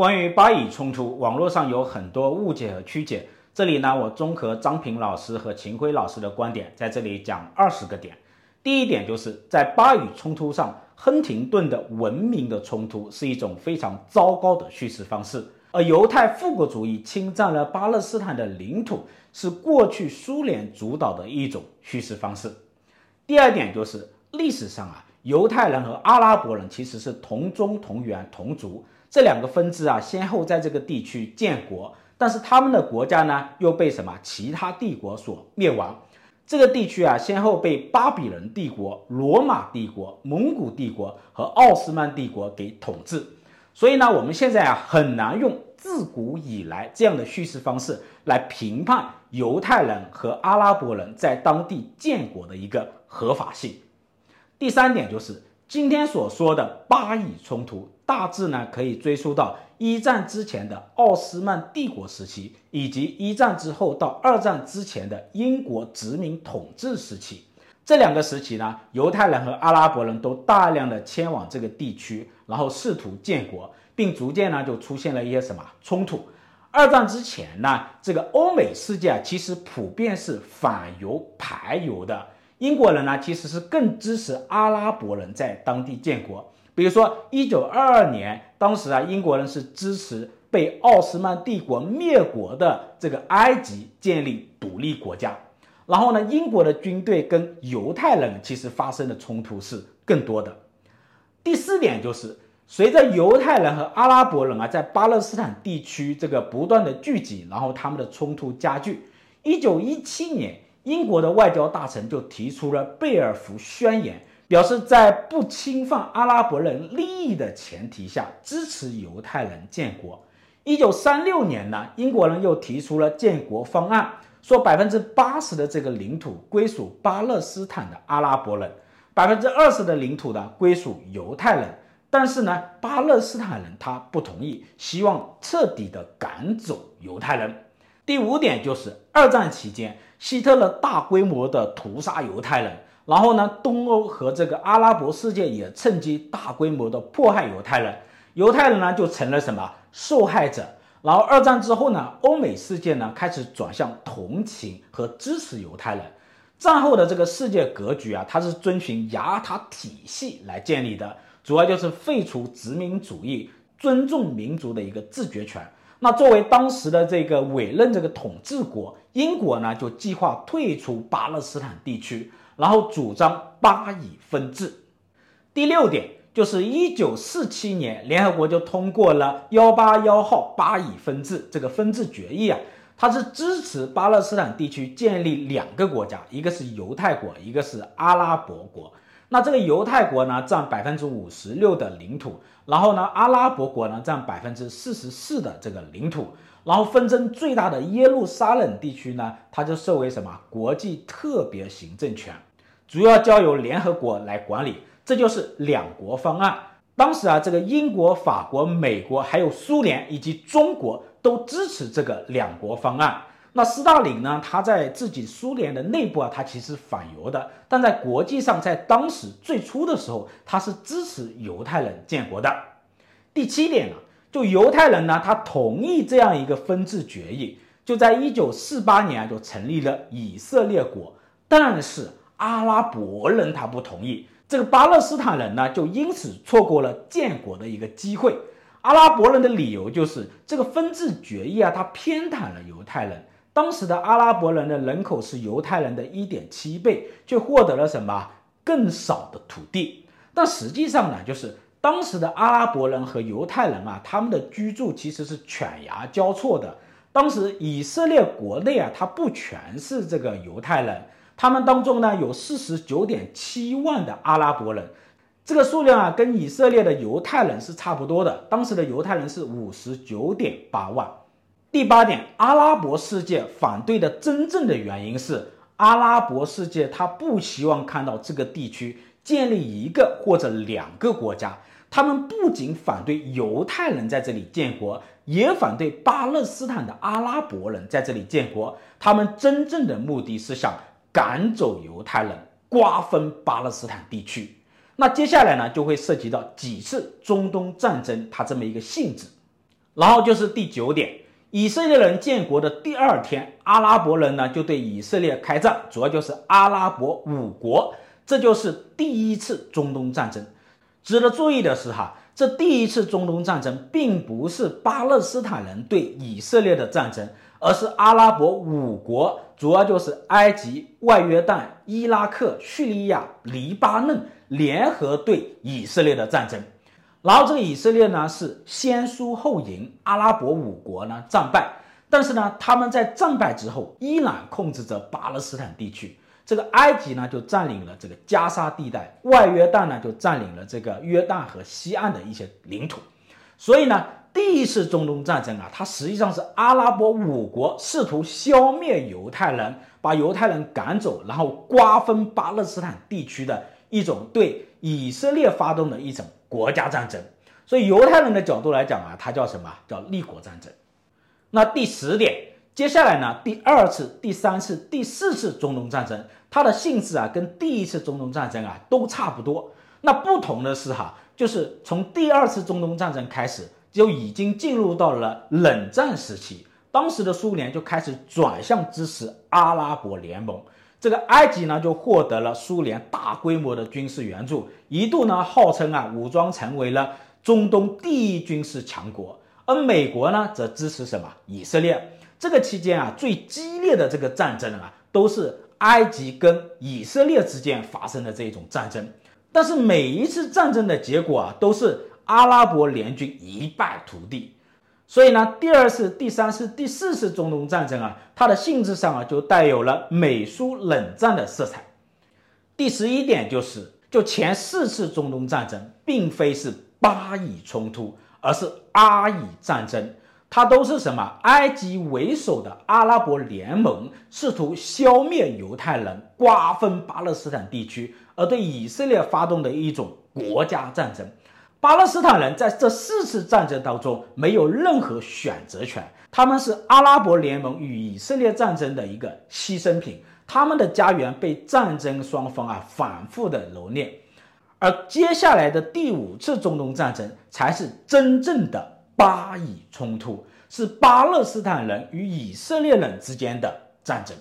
关于巴以冲突，网络上有很多误解和曲解。这里呢，我综合张平老师和秦晖老师的观点，在这里讲二十个点。第一点就是在巴以冲突上，亨廷顿的文明的冲突是一种非常糟糕的叙事方式，而犹太复国主义侵占了巴勒斯坦的领土，是过去苏联主导的一种叙事方式。第二点就是历史上啊，犹太人和阿拉伯人其实是同宗同源同族。这两个分支啊，先后在这个地区建国，但是他们的国家呢，又被什么其他帝国所灭亡。这个地区啊，先后被巴比伦帝国、罗马帝国、蒙古帝国和奥斯曼帝国给统治。所以呢，我们现在啊，很难用自古以来这样的叙事方式来评判犹太人和阿拉伯人在当地建国的一个合法性。第三点就是今天所说的巴以冲突。大致呢，可以追溯到一战之前的奥斯曼帝国时期，以及一战之后到二战之前的英国殖民统治时期。这两个时期呢，犹太人和阿拉伯人都大量的迁往这个地区，然后试图建国，并逐渐呢就出现了一些什么冲突。二战之前呢，这个欧美世界啊，其实普遍是反犹排犹的。英国人呢，其实是更支持阿拉伯人在当地建国。比如说，一九二二年，当时啊，英国人是支持被奥斯曼帝国灭国的这个埃及建立独立国家。然后呢，英国的军队跟犹太人其实发生的冲突是更多的。第四点就是，随着犹太人和阿拉伯人啊在巴勒斯坦地区这个不断的聚集，然后他们的冲突加剧。一九一七年，英国的外交大臣就提出了贝尔福宣言。表示在不侵犯阿拉伯人利益的前提下，支持犹太人建国。一九三六年呢，英国人又提出了建国方案，说百分之八十的这个领土归属巴勒斯坦的阿拉伯人，百分之二十的领土呢归属犹太人。但是呢，巴勒斯坦人他不同意，希望彻底的赶走犹太人。第五点就是二战期间，希特勒大规模的屠杀犹太人。然后呢，东欧和这个阿拉伯世界也趁机大规模的迫害犹太人，犹太人呢就成了什么受害者。然后二战之后呢，欧美世界呢开始转向同情和支持犹太人。战后的这个世界格局啊，它是遵循雅尔塔体系来建立的，主要就是废除殖民主义，尊重民族的一个自决权。那作为当时的这个委任这个统治国，英国呢就计划退出巴勒斯坦地区。然后主张巴以分治。第六点就是一九四七年，联合国就通过了幺八幺号巴以分治这个分治决议啊，它是支持巴勒斯坦地区建立两个国家，一个是犹太国，一个是阿拉伯国。那这个犹太国呢占百分之五十六的领土，然后呢阿拉伯国呢占百分之四十四的这个领土。然后纷争最大的耶路撒冷地区呢，它就设为什么国际特别行政权。主要交由联合国来管理，这就是两国方案。当时啊，这个英国、法国、美国还有苏联以及中国都支持这个两国方案。那斯大林呢，他在自己苏联的内部啊，他其实反犹的，但在国际上，在当时最初的时候，他是支持犹太人建国的。第七点呢，就犹太人呢，他同意这样一个分治决议，就在一九四八年，就成立了以色列国，但是。阿拉伯人他不同意，这个巴勒斯坦人呢，就因此错过了建国的一个机会。阿拉伯人的理由就是这个分治决议啊，它偏袒了犹太人。当时的阿拉伯人的人口是犹太人的一点七倍，却获得了什么更少的土地。但实际上呢，就是当时的阿拉伯人和犹太人啊，他们的居住其实是犬牙交错的。当时以色列国内啊，它不全是这个犹太人。他们当中呢，有四十九点七万的阿拉伯人，这个数量啊跟以色列的犹太人是差不多的。当时的犹太人是五十九点八万。第八点，阿拉伯世界反对的真正的原因是，阿拉伯世界他不希望看到这个地区建立一个或者两个国家。他们不仅反对犹太人在这里建国，也反对巴勒斯坦的阿拉伯人在这里建国。他们真正的目的是想。赶走犹太人，瓜分巴勒斯坦地区。那接下来呢，就会涉及到几次中东战争，它这么一个性质。然后就是第九点，以色列人建国的第二天，阿拉伯人呢就对以色列开战，主要就是阿拉伯五国，这就是第一次中东战争。值得注意的是哈，这第一次中东战争并不是巴勒斯坦人对以色列的战争。而是阿拉伯五国，主要就是埃及、外约旦、伊拉克、叙利亚、黎巴嫩联合对以色列的战争。然后这个以色列呢是先输后赢，阿拉伯五国呢战败。但是呢，他们在战败之后依然控制着巴勒斯坦地区。这个埃及呢就占领了这个加沙地带，外约旦呢就占领了这个约旦河西岸的一些领土。所以呢。第一次中东战争啊，它实际上是阿拉伯五国试图消灭犹太人，把犹太人赶走，然后瓜分巴勒斯坦地区的一种对以色列发动的一种国家战争。所以犹太人的角度来讲啊，它叫什么？叫立国战争。那第十点，接下来呢，第二次、第三次、第四次中东战争，它的性质啊，跟第一次中东战争啊都差不多。那不同的是哈，就是从第二次中东战争开始。就已经进入到了冷战时期，当时的苏联就开始转向支持阿拉伯联盟。这个埃及呢，就获得了苏联大规模的军事援助，一度呢号称啊武装成为了中东第一军事强国。而美国呢，则支持什么？以色列。这个期间啊，最激烈的这个战争啊，都是埃及跟以色列之间发生的这种战争。但是每一次战争的结果啊，都是。阿拉伯联军一败涂地，所以呢，第二次、第三次、第四次中东战争啊，它的性质上啊，就带有了美苏冷战的色彩。第十一点就是，就前四次中东战争并非是巴以冲突，而是阿以战争，它都是什么？埃及为首的阿拉伯联盟试图消灭犹太人，瓜分巴勒斯坦地区，而对以色列发动的一种国家战争。巴勒斯坦人在这四次战争当中没有任何选择权，他们是阿拉伯联盟与以色列战争的一个牺牲品，他们的家园被战争双方啊反复的蹂躏，而接下来的第五次中东战争才是真正的巴以冲突，是巴勒斯坦人与以色列人之间的战争。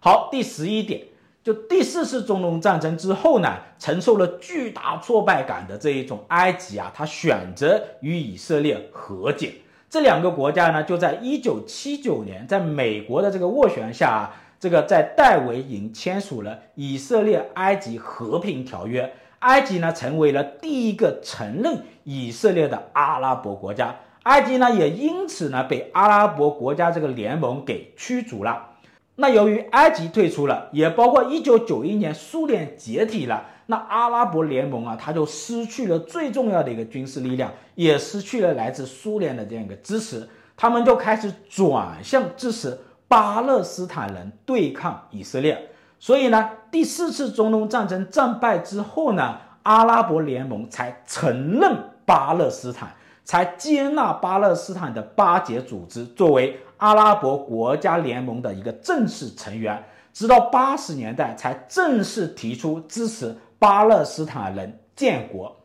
好，第十一点。就第四次中东战争之后呢，承受了巨大挫败感的这一种埃及啊，他选择与以色列和解。这两个国家呢，就在一九七九年，在美国的这个斡旋下啊，这个在戴维营签署了以色列埃及和平条约。埃及呢，成为了第一个承认以色列的阿拉伯国家。埃及呢，也因此呢，被阿拉伯国家这个联盟给驱逐了。那由于埃及退出了，也包括一九九一年苏联解体了，那阿拉伯联盟啊，它就失去了最重要的一个军事力量，也失去了来自苏联的这样一个支持，他们就开始转向支持巴勒斯坦人对抗以色列。所以呢，第四次中东战争战败之后呢，阿拉伯联盟才承认巴勒斯坦，才接纳巴勒斯坦的巴解组织作为。阿拉伯国家联盟的一个正式成员，直到八十年代才正式提出支持巴勒斯坦人建国。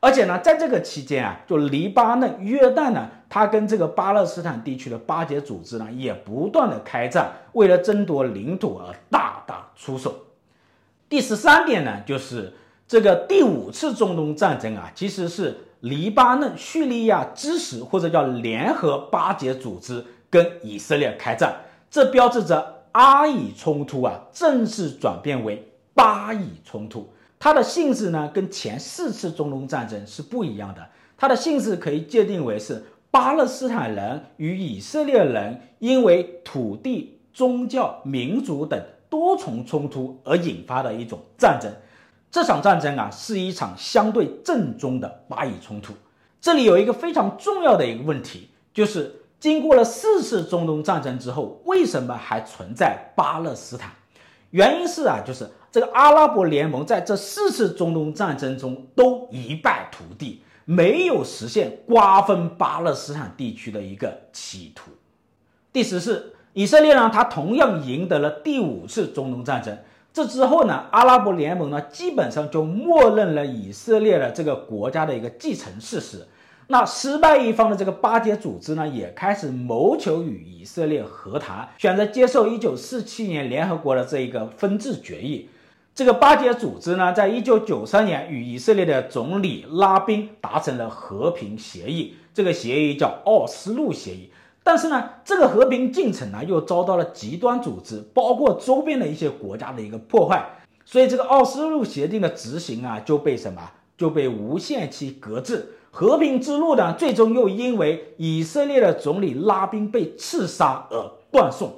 而且呢，在这个期间啊，就黎巴嫩、约旦呢，他跟这个巴勒斯坦地区的巴解组织呢，也不断的开战，为了争夺领土而大打出手。第十三点呢，就是这个第五次中东战争啊，其实是黎巴嫩、叙利亚支持或者叫联合巴解组织。跟以色列开战，这标志着阿以冲突啊正式转变为巴以冲突。它的性质呢跟前四次中东战争是不一样的。它的性质可以界定为是巴勒斯坦人与以色列人因为土地、宗教、民族等多重冲突而引发的一种战争。这场战争啊是一场相对正宗的巴以冲突。这里有一个非常重要的一个问题，就是。经过了四次中东战争之后，为什么还存在巴勒斯坦？原因是啊，就是这个阿拉伯联盟在这四次中东战争中都一败涂地，没有实现瓜分巴勒斯坦地区的一个企图。第十四，以色列呢，他同样赢得了第五次中东战争。这之后呢，阿拉伯联盟呢，基本上就默认了以色列的这个国家的一个继承事实。那失败一方的这个巴解组织呢，也开始谋求与以色列和谈，选择接受1947年联合国的这一个分治决议。这个巴解组织呢，在1993年与以色列的总理拉宾达成了和平协议，这个协议叫奥斯陆协议。但是呢，这个和平进程呢，又遭到了极端组织，包括周边的一些国家的一个破坏，所以这个奥斯陆协定的执行啊，就被什么？就被无限期搁置。和平之路呢，最终又因为以色列的总理拉宾被刺杀而断送。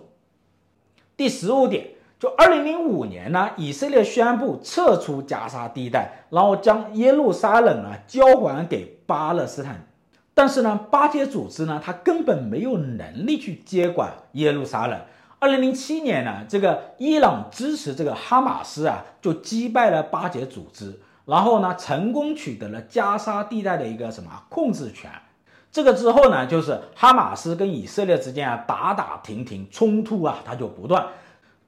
第十五点，就二零零五年呢，以色列宣布撤出加沙地带，然后将耶路撒冷啊交还给巴勒斯坦。但是呢，巴解组织呢，他根本没有能力去接管耶路撒冷。二零零七年呢，这个伊朗支持这个哈马斯啊，就击败了巴解组织。然后呢，成功取得了加沙地带的一个什么控制权？这个之后呢，就是哈马斯跟以色列之间啊打打停停，冲突啊它就不断。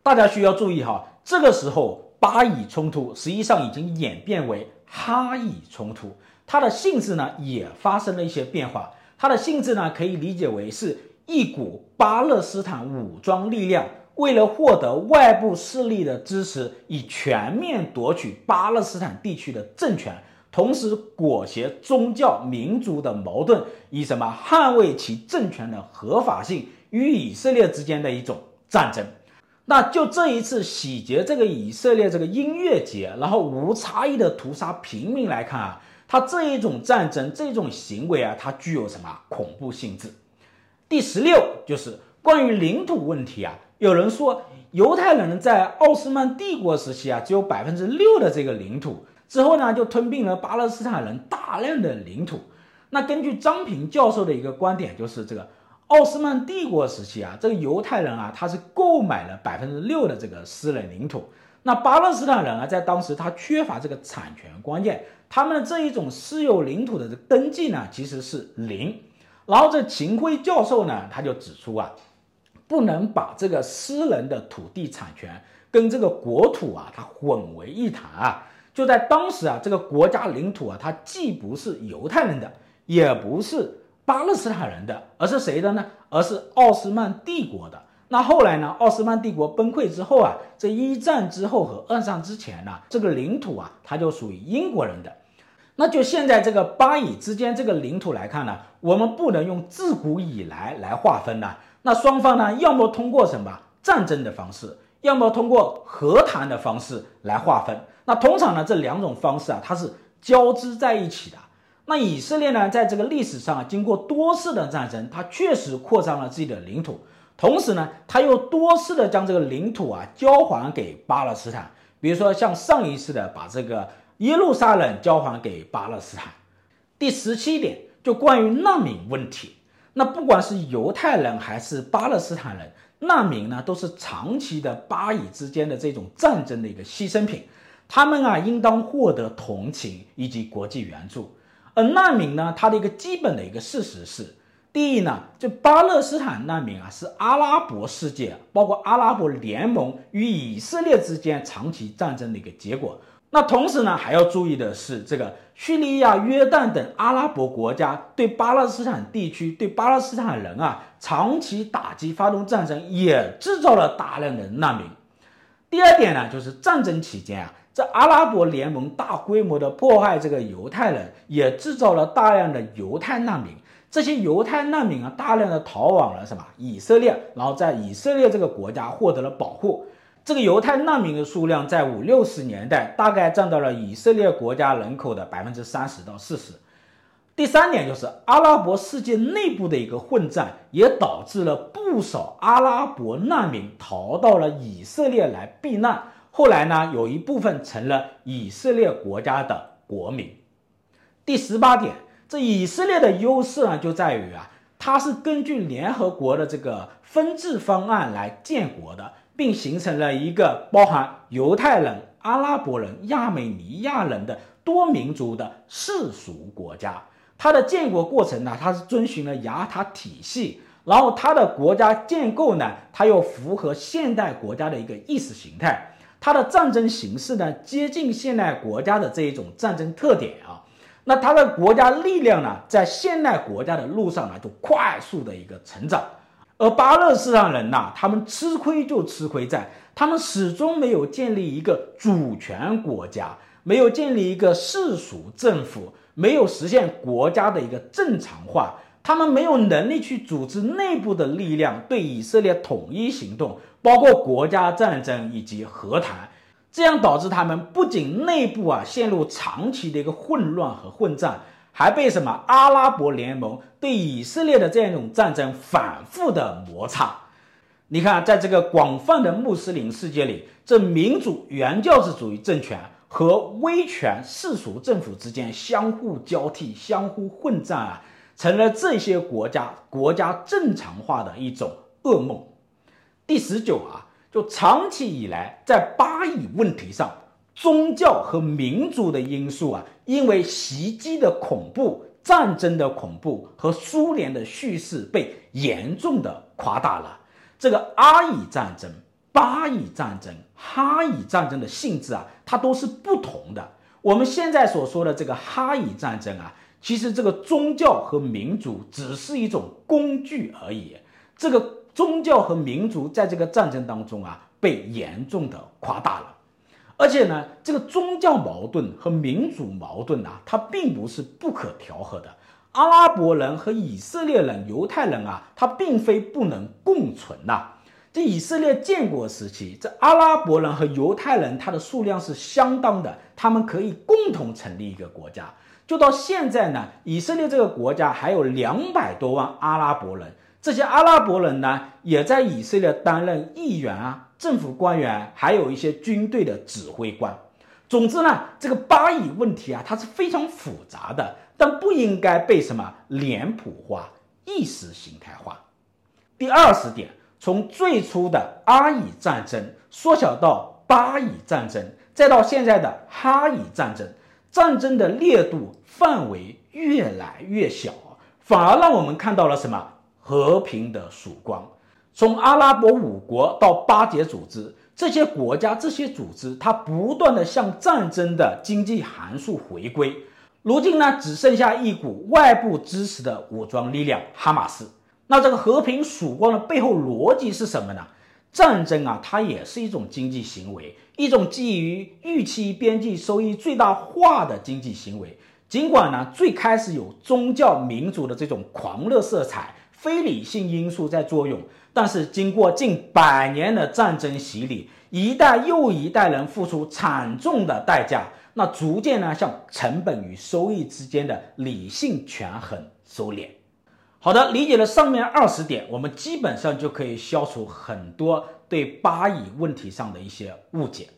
大家需要注意哈，这个时候巴以冲突实际上已经演变为哈以冲突，它的性质呢也发生了一些变化。它的性质呢可以理解为是一股巴勒斯坦武装力量。为了获得外部势力的支持，以全面夺取巴勒斯坦地区的政权，同时裹挟宗教民族的矛盾，以什么捍卫其政权的合法性与以色列之间的一种战争。那就这一次洗劫这个以色列这个音乐节，然后无差异的屠杀平民来看啊，他这一种战争这种行为啊，它具有什么恐怖性质？第十六就是关于领土问题啊。有人说，犹太人在奥斯曼帝国时期啊，只有百分之六的这个领土，之后呢，就吞并了巴勒斯坦人大量的领土。那根据张平教授的一个观点，就是这个奥斯曼帝国时期啊，这个犹太人啊，他是购买了百分之六的这个私人领土。那巴勒斯坦人啊，在当时他缺乏这个产权观念，他们的这一种私有领土的登记呢，其实是零。然后这秦晖教授呢，他就指出啊。不能把这个私人的土地产权跟这个国土啊，它混为一谈啊。就在当时啊，这个国家领土啊，它既不是犹太人的，也不是巴勒斯坦人的，而是谁的呢？而是奥斯曼帝国的。那后来呢，奥斯曼帝国崩溃之后啊，这一战之后和二战之前呢，这个领土啊，它就属于英国人的。那就现在这个巴以之间这个领土来看呢，我们不能用自古以来来划分呢。那双方呢，要么通过什么战争的方式，要么通过和谈的方式来划分。那通常呢，这两种方式啊，它是交织在一起的。那以色列呢，在这个历史上啊，经过多次的战争，它确实扩张了自己的领土，同时呢，他又多次的将这个领土啊交还给巴勒斯坦。比如说像上一次的把这个耶路撒冷交还给巴勒斯坦。第十七点，就关于难民问题。那不管是犹太人还是巴勒斯坦人，难民呢都是长期的巴以之间的这种战争的一个牺牲品，他们啊应当获得同情以及国际援助。而难民呢，它的一个基本的一个事实是，第一呢，就巴勒斯坦难民啊是阿拉伯世界，包括阿拉伯联盟与以色列之间长期战争的一个结果。那同时呢，还要注意的是，这个叙利亚、约旦等阿拉伯国家对巴勒斯坦地区、对巴勒斯坦人啊长期打击、发动战争，也制造了大量的难民。第二点呢，就是战争期间啊，这阿拉伯联盟大规模的迫害这个犹太人，也制造了大量的犹太难民。这些犹太难民啊，大量的逃往了什么以色列，然后在以色列这个国家获得了保护。这个犹太难民的数量在五六十年代大概占到了以色列国家人口的百分之三十到四十。第三点就是阿拉伯世界内部的一个混战，也导致了不少阿拉伯难民逃到了以色列来避难。后来呢，有一部分成了以色列国家的国民。第十八点，这以色列的优势呢，就在于啊，它是根据联合国的这个分治方案来建国的。并形成了一个包含犹太人、阿拉伯人、亚美尼亚人的多民族的世俗国家。它的建国过程呢，它是遵循了雅塔体系，然后它的国家建构呢，它又符合现代国家的一个意识形态。它的战争形式呢，接近现代国家的这一种战争特点啊。那他的国家力量呢，在现代国家的路上呢，就快速的一个成长。而巴勒斯坦人呐，他们吃亏就吃亏在，他们始终没有建立一个主权国家，没有建立一个世俗政府，没有实现国家的一个正常化，他们没有能力去组织内部的力量对以色列统一行动，包括国家战争以及和谈，这样导致他们不仅内部啊陷入长期的一个混乱和混战。还被什么阿拉伯联盟对以色列的这样一种战争反复的摩擦？你看，在这个广泛的穆斯林世界里，这民主原教旨主义政权和威权世俗政府之间相互交替、相互混战啊，成了这些国家国家正常化的一种噩梦。第十九啊，就长期以来在巴以问题上。宗教和民族的因素啊，因为袭击的恐怖、战争的恐怖和苏联的叙事被严重的夸大了。这个阿以战争、巴以战争、哈以战争的性质啊，它都是不同的。我们现在所说的这个哈以战争啊，其实这个宗教和民族只是一种工具而已。这个宗教和民族在这个战争当中啊，被严重的夸大了。而且呢，这个宗教矛盾和民族矛盾啊，它并不是不可调和的。阿拉伯人和以色列人、犹太人啊，它并非不能共存呐、这以色列建国时期，这阿拉伯人和犹太人，它的数量是相当的，他们可以共同成立一个国家。就到现在呢，以色列这个国家还有两百多万阿拉伯人，这些阿拉伯人呢，也在以色列担任议员啊。政府官员还有一些军队的指挥官。总之呢，这个巴以问题啊，它是非常复杂的，但不应该被什么脸谱化、意识形态化。第二十点，从最初的阿以战争缩小到巴以战争，再到现在的哈以战争，战争的烈度范围越来越小，反而让我们看到了什么和平的曙光。从阿拉伯五国到巴解组织，这些国家、这些组织，它不断地向战争的经济函数回归。如今呢，只剩下一股外部支持的武装力量——哈马斯。那这个和平曙光的背后逻辑是什么呢？战争啊，它也是一种经济行为，一种基于预期边际收益最大化的经济行为。尽管呢，最开始有宗教民族的这种狂热色彩。非理性因素在作用，但是经过近百年的战争洗礼，一代又一代人付出惨重的代价，那逐渐呢向成本与收益之间的理性权衡收敛。好的，理解了上面二十点，我们基本上就可以消除很多对巴以问题上的一些误解。